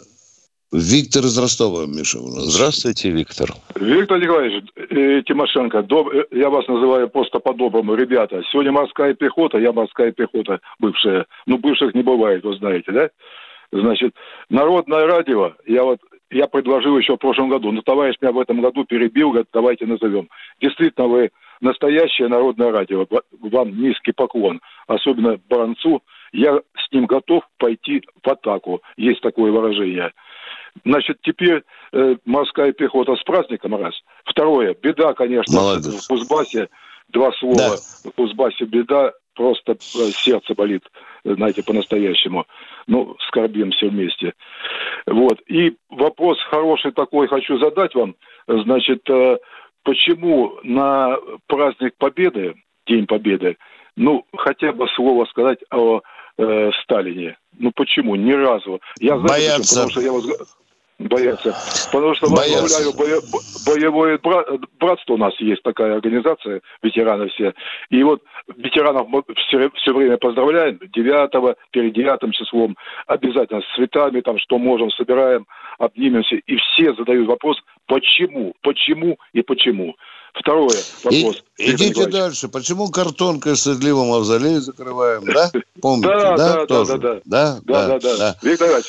Speaker 1: Виктор из Ростова, Миша.
Speaker 2: Здравствуйте, Виктор.
Speaker 11: Виктор Николаевич э, Тимошенко, доб... Э, я вас называю просто по-доброму. Ребята, сегодня морская пехота, я морская пехота бывшая. Ну, бывших не бывает, вы знаете, да? Значит, народное радио, я вот я предложил еще в прошлом году, но товарищ меня в этом году перебил, говорит, давайте назовем. Действительно, вы настоящее народное радио. Вам низкий поклон, особенно Баранцу. Я с ним готов пойти в атаку. Есть такое выражение. Значит, теперь э, морская пехота с праздником, раз. Второе, беда, конечно, Молодец. в Кузбассе. Два слова. Да. В Кузбассе беда, просто э, сердце болит, знаете, по-настоящему. Ну, скорбим все вместе. Вот. И вопрос хороший такой хочу задать вам. Значит, э, почему на праздник Победы, День Победы, ну, хотя бы слово сказать о э, Сталине. Ну, почему? Ни разу. Я знаю,
Speaker 1: Боятся.
Speaker 11: Потому что я вас боятся. Потому что возглавляю бое, боевое братство у нас есть такая организация, ветераны все. И вот ветеранов мы все, все время поздравляем, 9 перед 9 числом, обязательно с цветами, там, что можем, собираем, обнимемся. И все задают вопрос, почему, почему и почему. Второе вопрос.
Speaker 1: И, идите дальше. Почему картонкой стыдливо мавзолей закрываем, да? Помните, да? Да,
Speaker 11: да, да, да. Да, да, да. Виктор Иванович,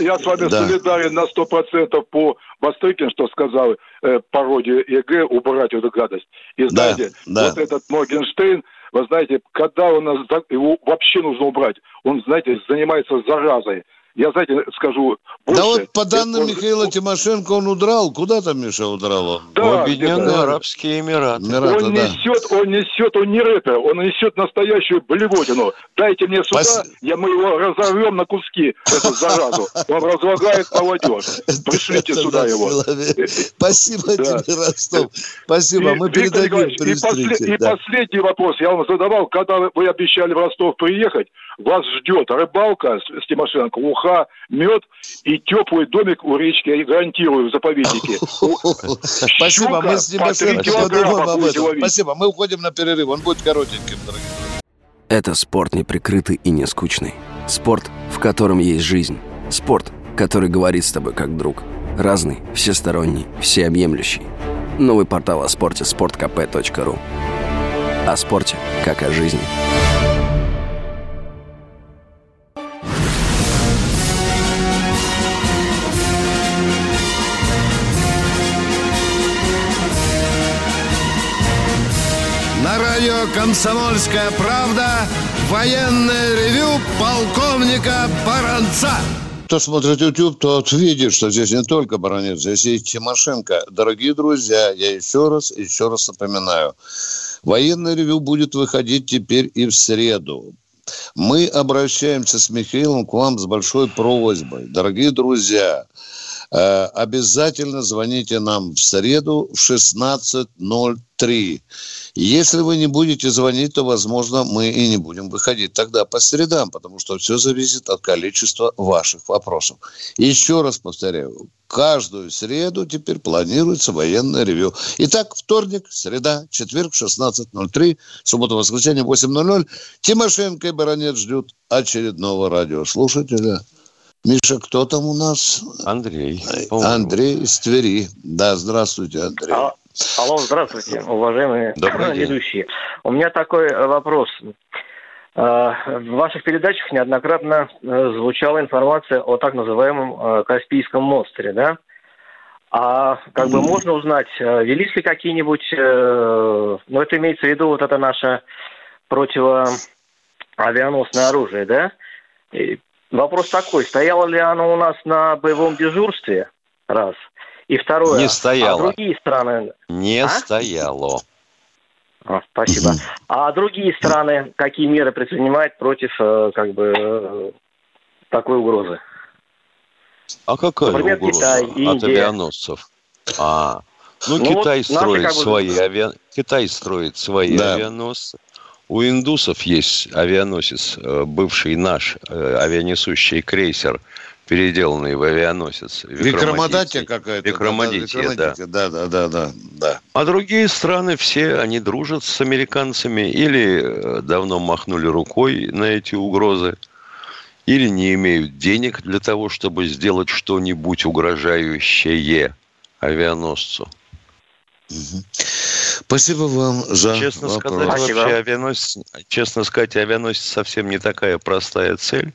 Speaker 11: я с вами да. солидарен на сто процентов по Востокин, что сказал э, пародию ЕГЭ, убрать эту гадость. И знаете, вот этот Моргенштейн, вы знаете, когда он его вообще нужно убрать, он, знаете, занимается заразой я, знаете, скажу больше.
Speaker 1: Да вот по данным это... Михаила Тимошенко он удрал. Куда там, Миша, удрал он?
Speaker 2: Да, в Объединенные Арабские Эмираты. Эмираты
Speaker 11: он да. несет, он несет, он не рэпер, он несет настоящую блевотину. Дайте мне сюда, Пос... я, мы его разорвем на куски, эту заразу. Он разлагает молодежь. Пришлите сюда его.
Speaker 1: Спасибо тебе, Ростов. Спасибо, мы передадим
Speaker 11: И последний вопрос я вам задавал, когда вы обещали в Ростов приехать, вас ждет рыбалка с Тимошенко, уха, мед и теплый домик у речки, я гарантирую, в заповеднике.
Speaker 1: Спасибо, мы с Тимошенко подумаем об этом. Спасибо, мы уходим на перерыв, он будет коротеньким, дорогие
Speaker 12: Это спорт неприкрытый и не скучный. Спорт, в котором есть жизнь. Спорт, который говорит с тобой как друг. Разный, всесторонний, всеобъемлющий. Новый портал о спорте – sportkp.ru О спорте, как о жизни.
Speaker 13: «Комсомольская правда» военное ревю полковника Баранца.
Speaker 1: Кто смотрит YouTube, тот видит, что здесь не только Баранец, здесь и Тимошенко. Дорогие друзья, я еще раз, еще раз напоминаю. Военное ревю будет выходить теперь и в среду. Мы обращаемся с Михаилом к вам с большой просьбой. Дорогие друзья, обязательно звоните нам в среду в 16.03. Если вы не будете звонить, то, возможно, мы и не будем выходить тогда по средам, потому что все зависит от количества ваших вопросов. Еще раз повторяю, каждую среду теперь планируется военное ревю. Итак, вторник, среда, четверг, 16.03, суббота, воскресенье, 8.00. Тимошенко и Баранец ждут очередного радиослушателя. Миша, кто там у нас?
Speaker 2: Андрей.
Speaker 1: Андрей из Твери. Да, здравствуйте, Андрей.
Speaker 14: А, Алло, здравствуйте, уважаемые
Speaker 2: Добрый день.
Speaker 14: ведущие. У меня такой э, вопрос. Э, В ваших передачах неоднократно э, звучала информация о так называемом э, Каспийском монстре, да? А как бы можно узнать, э, велись ли какие-нибудь, э, ну это имеется в виду вот это наше противоавианосное оружие, да? Вопрос такой, стояло ли оно у нас на боевом дежурстве, раз, и второе,
Speaker 2: Не
Speaker 14: а
Speaker 2: стояло.
Speaker 14: другие страны,
Speaker 2: Не
Speaker 14: А?
Speaker 2: стояло.
Speaker 14: а, спасибо. А другие страны какие меры предпринимают против э, как бы э, такой угрозы?
Speaker 2: А какая
Speaker 14: Например,
Speaker 2: угроза
Speaker 14: Китай,
Speaker 2: от
Speaker 14: Индия.
Speaker 2: авианосцев? А, ну,
Speaker 14: Ну,
Speaker 2: Китай
Speaker 14: вот наши
Speaker 2: строит
Speaker 14: как бы-
Speaker 2: свои авиа... Китай строит свои
Speaker 1: Да.
Speaker 2: авианосцы. У индусов есть авианосец, э, бывший наш э, авианесущий крейсер, переделанный в авианосец.
Speaker 1: Викрамадатия какая-то.
Speaker 2: Викрамадития, да.
Speaker 1: Да, да, да, да, да.
Speaker 2: А другие страны все, они дружат с американцами или э, давно махнули рукой на эти угрозы, или не имеют денег для того, чтобы сделать что-нибудь угрожающее авианосцу.
Speaker 1: Спасибо вам за
Speaker 2: Честно
Speaker 1: вопрос.
Speaker 2: сказать, вообще авианосец, честно сказать, авианосец совсем не такая простая цель.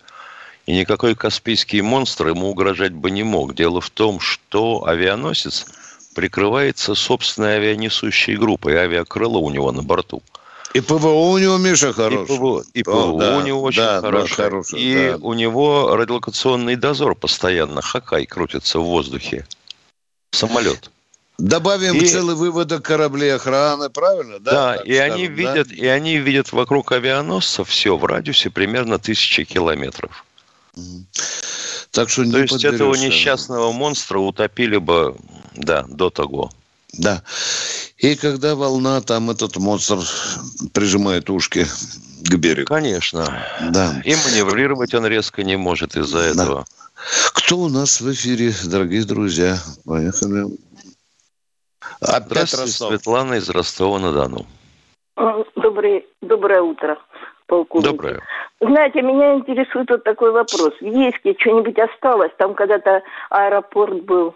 Speaker 2: И никакой Каспийский монстр ему угрожать бы не мог. Дело в том, что авианосец прикрывается собственной авианесущей группой, авиакрыло у него на борту.
Speaker 1: И ПВО у него, Миша,
Speaker 2: И
Speaker 1: хороший.
Speaker 2: ПВО, и
Speaker 1: О,
Speaker 2: ПВО
Speaker 1: да,
Speaker 2: у него очень
Speaker 1: да, да,
Speaker 2: хороший.
Speaker 1: хороший,
Speaker 2: и
Speaker 1: да.
Speaker 2: у него радиолокационный дозор постоянно, хакай крутится в воздухе. Самолет.
Speaker 1: Добавим
Speaker 2: И-
Speaker 1: целый выводок кораблей охраны, правильно? Да,
Speaker 2: Да,
Speaker 1: так
Speaker 2: и они
Speaker 1: скажем, да?
Speaker 2: видят, и они видят вокруг авианосца все в радиусе примерно тысячи километров.
Speaker 1: Так что не
Speaker 2: То есть этого несчастного монстра утопили бы, да, до того.
Speaker 1: Да. И когда волна, там этот монстр прижимает ушки к берегу.
Speaker 2: Конечно.
Speaker 1: Да.
Speaker 2: И маневрировать он резко не может из-за этого.
Speaker 1: Кто у нас в эфире, дорогие друзья? Поехали. Опять
Speaker 2: Здравствуйте. Светлана из Ростова-на-Дону.
Speaker 15: Доброе, доброе утро, полковник.
Speaker 2: Доброе.
Speaker 15: Знаете, меня интересует вот такой вопрос. В Ейске что-нибудь осталось? Там когда-то аэропорт был.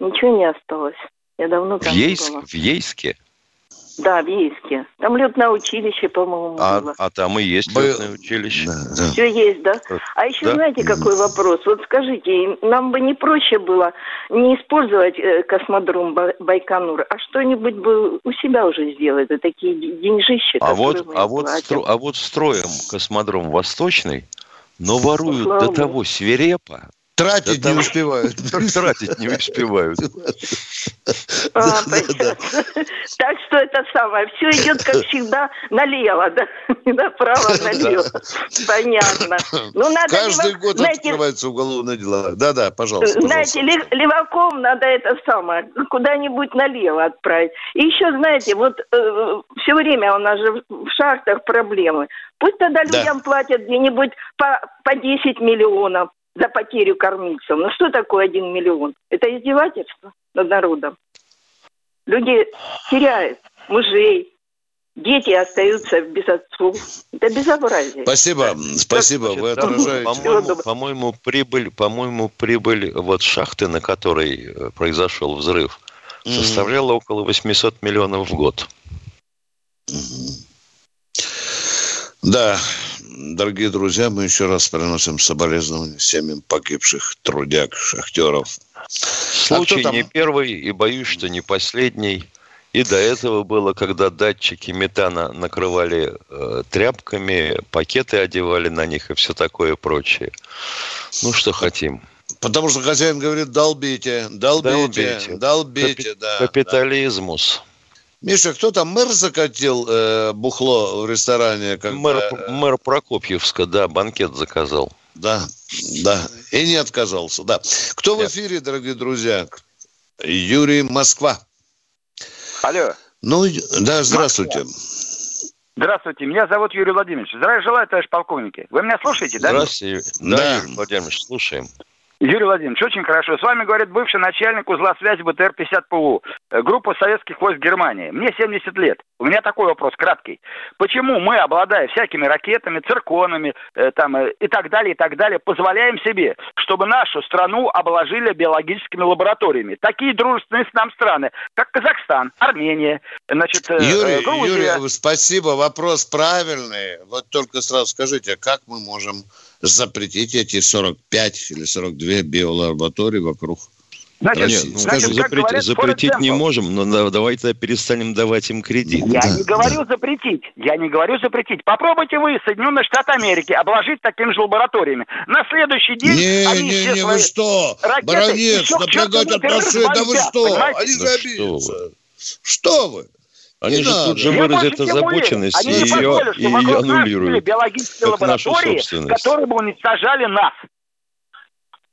Speaker 15: Ничего не осталось. Я давно
Speaker 2: В,
Speaker 15: там не
Speaker 2: Ейск,
Speaker 15: была.
Speaker 2: в Ейске?
Speaker 15: Да, в Ейске. Там летное училище, по-моему,
Speaker 2: А,
Speaker 15: было.
Speaker 2: а там и есть
Speaker 1: Был-
Speaker 2: летное училище.
Speaker 15: Все есть, да? А еще
Speaker 2: Да.
Speaker 15: знаете, какой вопрос? Вот скажите, нам бы не проще было не использовать э, космодром Ба- Байконур, а что-нибудь бы у себя уже сделать, это такие деньжища,
Speaker 2: А вот,
Speaker 15: мы
Speaker 2: а, вот стро- а вот строим космодром Восточный, но воруют
Speaker 15: Слава
Speaker 2: до того свирепо.
Speaker 1: Тратить
Speaker 2: до
Speaker 1: не успевают.
Speaker 2: Тратить не успевают.
Speaker 15: А. Так что это самое, все идет, как всегда, налево, да? Не направо, налево. Понятно. Ну, надо
Speaker 1: Каждый год открываются уголовные дела. Да-да, пожалуйста.
Speaker 15: Знаете, леваком надо это самое, куда-нибудь налево отправить. И еще, знаете, вот все время у нас же в шахтах проблемы. Пусть тогда
Speaker 1: Да.
Speaker 15: людям платят где-нибудь по, по 10 миллионов за потерю кормильцев. Ну что такое 1 миллион? Это издевательство над народом. Люди теряют мужей, дети остаются без отцов. Это безобразие.
Speaker 1: Спасибо, спасибо. Вы отражаете.
Speaker 2: По-моему, по-моему, прибыль, по-моему, прибыль вот шахты, на которой э, произошел взрыв, составляла около 800 миллионов в год.
Speaker 1: Да, дорогие друзья, мы еще раз приносим соболезнования семьям погибших трудяг, шахтеров.
Speaker 2: Случай
Speaker 1: А там?
Speaker 2: не первый и боюсь, что не последний. И до этого было, когда датчики метана накрывали э, тряпками, пакеты одевали на них и все такое прочее. Ну, что хотим.
Speaker 1: Потому что хозяин говорит, долбите, долбите, долбите, долбите
Speaker 2: Капи- да. Капитализмус.
Speaker 1: Да. Миша, кто там, мэр закатил э, бухло в ресторане? Когда...
Speaker 2: Мэр, мэр Прокопьевска, да, банкет заказал.
Speaker 1: Да, да, и не отказался, да. Кто Нет. в эфире, дорогие друзья? Юрий Москва.
Speaker 16: Алло.
Speaker 1: Ну, да, здравствуйте. Москва.
Speaker 16: Здравствуйте, меня зовут Юрий Владимирович. Здравия желаю, товарищ полковники. Вы меня слушаете, да?
Speaker 2: Здравствуйте. Да, да. Юрий Владимирович, слушаем.
Speaker 16: Юрий Владимирович, очень хорошо. С вами говорит бывший начальник узла связи БТР-50 ПУ, э, группа советских войск Германии. Мне 70 лет. У меня такой вопрос краткий. Почему мы, обладая всякими ракетами, цирконами э, там, э, и так далее, и так далее, позволяем себе, чтобы нашу страну обложили биологическими лабораториями? Такие дружественные с нам страны, как Казахстан, Армения, значит,
Speaker 1: э, Юрий, Грузия. Юрий, спасибо. Вопрос правильный. Вот только сразу скажите, как мы можем запретить эти 45 или 42 биолаборатории вокруг
Speaker 2: Значит, Нет, ну, значит, запретить, говорят, запретить не можем, но давайте перестанем давать им кредит.
Speaker 16: Я да, не говорю да. запретить. Я не говорю запретить. Попробуйте вы, Соединенные Штаты Америки, обложить такими же лабораториями. На следующий день
Speaker 1: не, они не, все не, вы что? Ракеты Баронец, напрягать отношения, да вы что? Понимаете? Они же обидятся. Что вы?
Speaker 2: Они не же надо. тут же выразят озабоченность и ее, и ее аннулируют.
Speaker 16: биологические лаборатории, которые бы уничтожали нас.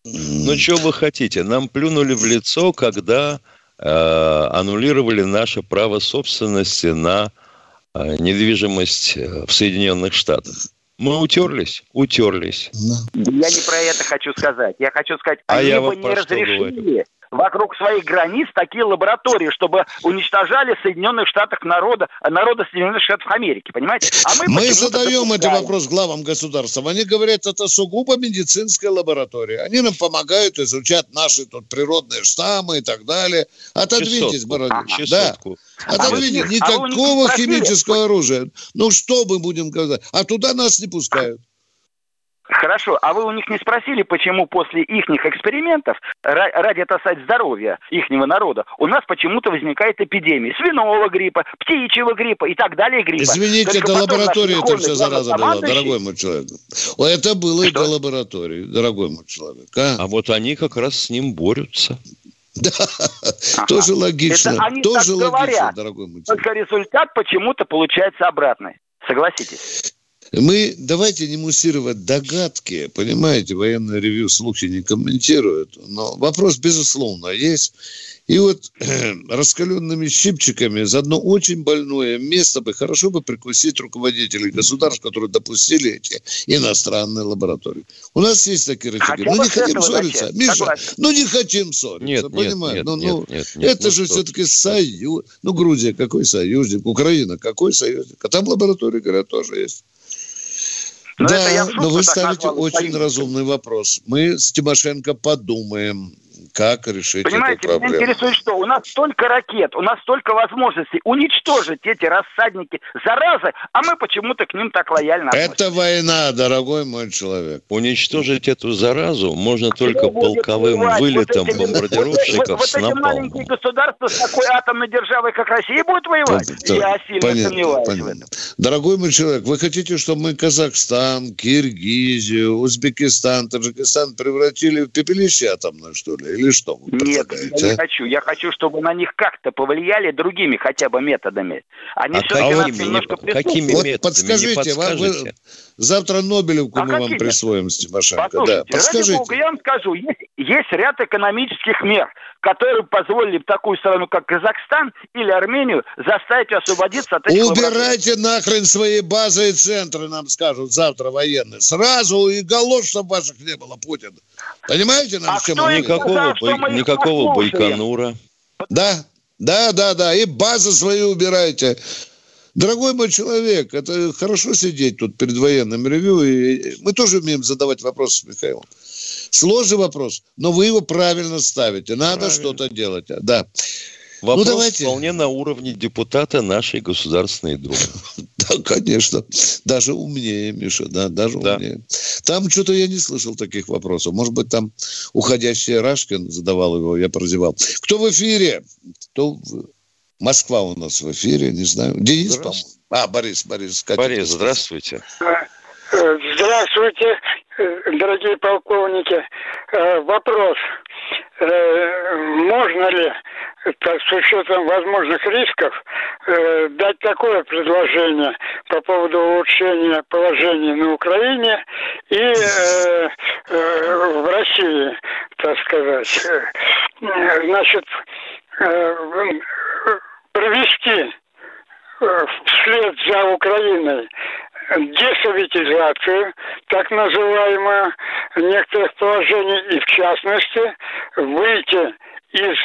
Speaker 2: Ну, что вы хотите? Нам плюнули в лицо, когда э, аннулировали наше право собственности на э, недвижимость э, в Соединенных Штатах. Мы утерлись? Утерлись.
Speaker 16: Я не про это хочу сказать. Я хочу сказать, а они я бы не разрешили вокруг своих границ такие лаборатории, чтобы уничтожали Соединенных Штатах народа, народа Соединенных Штатов Америки, понимаете?
Speaker 1: А мы мы задаем этот вопрос главам государства. Они говорят, это сугубо медицинская лаборатория. Они нам помогают изучать наши тут природные штаммы и так далее. Отодвиньтесь, Бородин. Да. Отодвиньтесь. А Никакого а химического оружия. Ну, что мы будем говорить? А туда нас не пускают.
Speaker 16: Хорошо, а вы у них не спросили, почему после их экспериментов, ради, так сказать, здоровья ихнего народа, у нас почему-то возникает эпидемия свиного гриппа, птичьего гриппа и так далее гриппа.
Speaker 1: Извините, Только это лаборатория это вся зараза была, дорогой мой человек. Это было Что? и до лаборатории, дорогой мой человек.
Speaker 2: А? а вот они как раз с ним борются.
Speaker 1: Да, ага. тоже логично. Это они тоже так логично, говорят, дорогой мой
Speaker 16: человек. Только результат почему-то получается обратный. Согласитесь?
Speaker 1: Мы давайте не муссировать догадки, понимаете, военное ревью слухи не комментируют, но вопрос, безусловно, есть. И вот раскаленными щипчиками за одно очень больное место бы хорошо бы прикусить руководителей государств, которые допустили эти иностранные лаборатории. У нас есть такие рычаги. Ну, не хотим ссориться. Миша, Согласен. ну, не хотим ссориться, нет, понимаешь? Нет, ну, нет, ну, нет, нет, это ну, же все-таки союз. Ну, Грузия какой союзник? Украина какой союзник? А там лаборатории, говорят, тоже есть. Но да, но вы ставите очень разумный вопрос. Мы с Тимошенко подумаем, как решить
Speaker 16: Понимаете,
Speaker 1: эту проблему.
Speaker 16: меня интересует, что у нас столько ракет, у нас столько возможностей уничтожить эти рассадники заразы, а мы почему-то к ним так лояльно
Speaker 1: относимся. Это война, дорогой мой человек.
Speaker 2: Уничтожить эту заразу можно только Кто полковым вылетом вот бомбардировщиков вот, с напалмом. Вот эти маленькие
Speaker 16: государства с такой атомной державой, как Россия, будут воевать? Это, Я сильно понятно, сомневаюсь понятно. в этом.
Speaker 1: Дорогой мой человек, вы хотите, чтобы мы Казахстан, Киргизию, Узбекистан, Таджикистан превратили в пепелище атомное, что ли? Или что вы
Speaker 16: Нет, я не хочу. Я хочу, чтобы на них как-то повлияли другими хотя бы методами.
Speaker 2: Они а какими, нас немножко какими вот методами?
Speaker 1: Подскажите, вам, вы, завтра Нобелевку а мы вам присвоим, Тимошенко. Послушайте, да, подскажите.
Speaker 16: ради бога, я вам скажу, есть, есть ряд экономических мер, которые позволили такую страну, как Казахстан или Армению, заставить освободиться от этих
Speaker 1: Убирайте нахрен свои базы и центры, нам скажут завтра военные. Сразу и голов, чтобы ваших не было, Путин. Понимаете, нам
Speaker 2: а чем никакого, бой, никакого Байконура.
Speaker 1: Да, да, да, да. И базы свои убирайте. Дорогой мой человек, это хорошо сидеть тут перед военным ревю. И мы тоже умеем задавать вопросы с Михаилом. Сложный вопрос, но вы его правильно ставите. Надо что-то делать. Да.
Speaker 2: Вопрос ну, давайте. вполне на уровне депутата нашей Государственной Думы.
Speaker 1: Да, конечно. Даже умнее, Миша, да, даже да. умнее. Там что-то я не слышал таких вопросов. Может быть, там уходящий Рашкин задавал его, я прозевал. Кто в эфире? Кто... Москва у нас в эфире, не знаю. Денис, по-моему. А, Борис, Борис. Катя,
Speaker 2: Борис, здравствуйте.
Speaker 17: Здравствуйте, дорогие полковники. Э, Вопрос. Э, Можно ли, так, с учетом возможных рисков, э, дать такое предложение по поводу улучшения положения на Украине и э, э, в России, так сказать? Э, Значит, э, провести э, вслед за Украиной десоветизацию, так называемую, некоторых положений, и в частности выйти из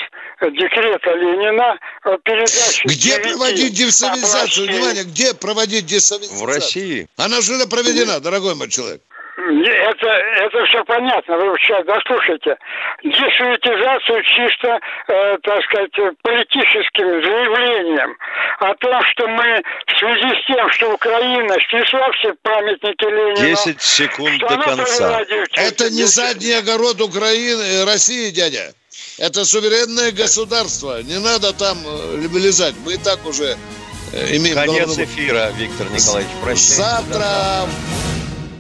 Speaker 17: декрета Ленина о передаче
Speaker 1: Где проводить десоветизацию? Внимание, где проводить десоветизацию?
Speaker 2: В России.
Speaker 1: Она же проведена, дорогой мой человек.
Speaker 17: Это, это все понятно, вы сейчас дослушайте. Десоветизацию чисто, э, так сказать, политическим заявлением о том, что мы в связи с тем, что Украина снесла все памятники Ленину...
Speaker 2: 10 секунд до конца.
Speaker 1: Это не задний огород Украины, э, России, дядя. Это суверенное государство. Не надо там э, лезать. Мы и так уже э, имеем
Speaker 2: Конец
Speaker 1: головную-
Speaker 2: эфира, Виктор Николаевич. Прощайте.
Speaker 1: Завтра